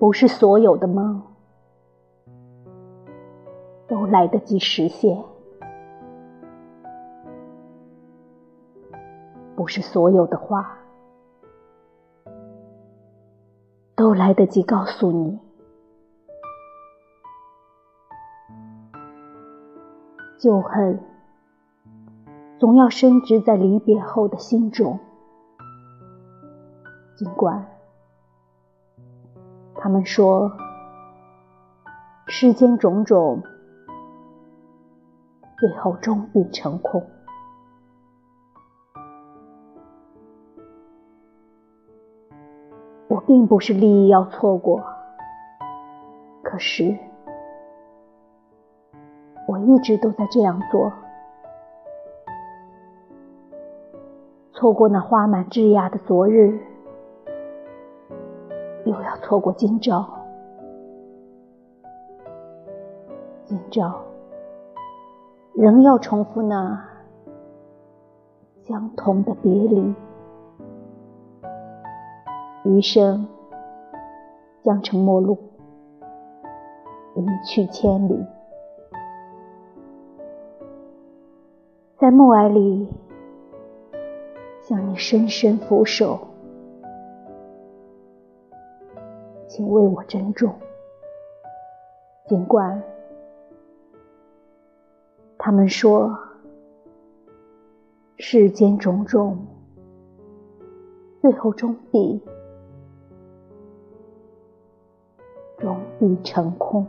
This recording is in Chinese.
不是所有的梦都来得及实现，不是所有的话都来得及告诉你。旧恨总要深植在离别后的心中，尽管。他们说，世间种种，最后终必成空。我并不是利益要错过，可是我一直都在这样做。错过那花满枝桠的昨日。又要错过今朝，今朝仍要重复那相同的别离，余生将成陌路，一去千里，在暮霭里向你深深俯首。请为我珍重，尽管他们说世间种种，最后终必终必成空。